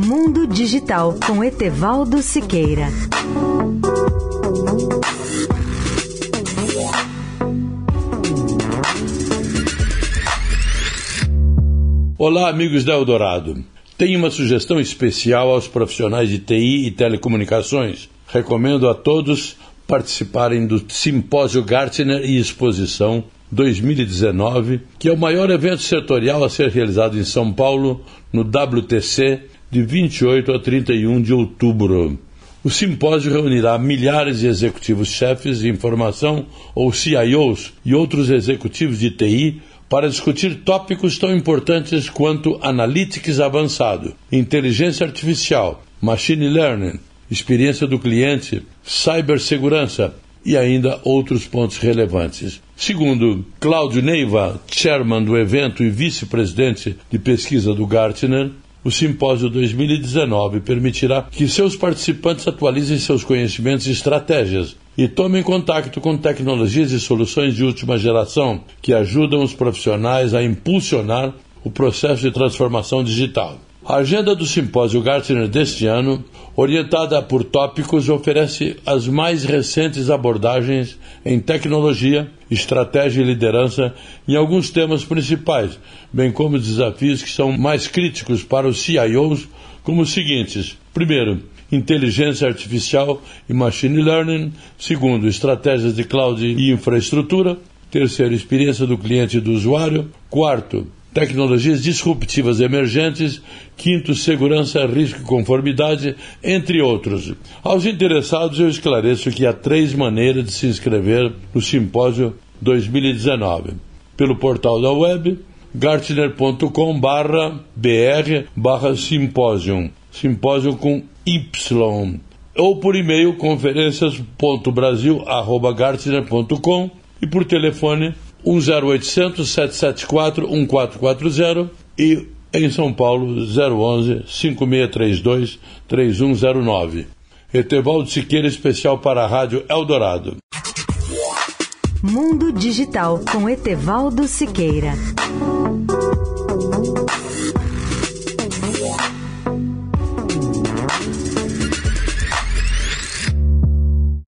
Mundo Digital com Etevaldo Siqueira. Olá, amigos da Eldorado. Tenho uma sugestão especial aos profissionais de TI e telecomunicações. Recomendo a todos participarem do Simpósio Gartner e Exposição 2019, que é o maior evento setorial a ser realizado em São Paulo, no WTC, de 28 a 31 de outubro. O simpósio reunirá milhares de executivos-chefes de informação, ou CIOs, e outros executivos de TI para discutir tópicos tão importantes quanto analytics avançado, inteligência artificial, machine learning, experiência do cliente, cibersegurança e ainda outros pontos relevantes. Segundo Cláudio Neiva, chairman do evento e vice-presidente de pesquisa do Gartner, o Simpósio 2019 permitirá que seus participantes atualizem seus conhecimentos e estratégias e tomem contato com tecnologias e soluções de última geração que ajudam os profissionais a impulsionar o processo de transformação digital. A agenda do simpósio Gartner deste ano, orientada por tópicos, oferece as mais recentes abordagens em tecnologia, estratégia e liderança em alguns temas principais, bem como desafios que são mais críticos para os CIOs, como os seguintes: primeiro, inteligência artificial e machine learning; segundo, estratégias de cloud e infraestrutura; terceiro, experiência do cliente e do usuário; quarto, tecnologias disruptivas emergentes, quinto, segurança, risco e conformidade, entre outros. Aos interessados, eu esclareço que há três maneiras de se inscrever no simpósio 2019. Pelo portal da web, gartner.com barra br barra simpósio, simpósio com Y, ou por e-mail conferências.brasil.gartner.com e por telefone 10800 774 1440 e em São Paulo 011 5632 3109. Etevaldo Siqueira, especial para a Rádio Eldorado. Mundo Digital com Etevaldo Siqueira.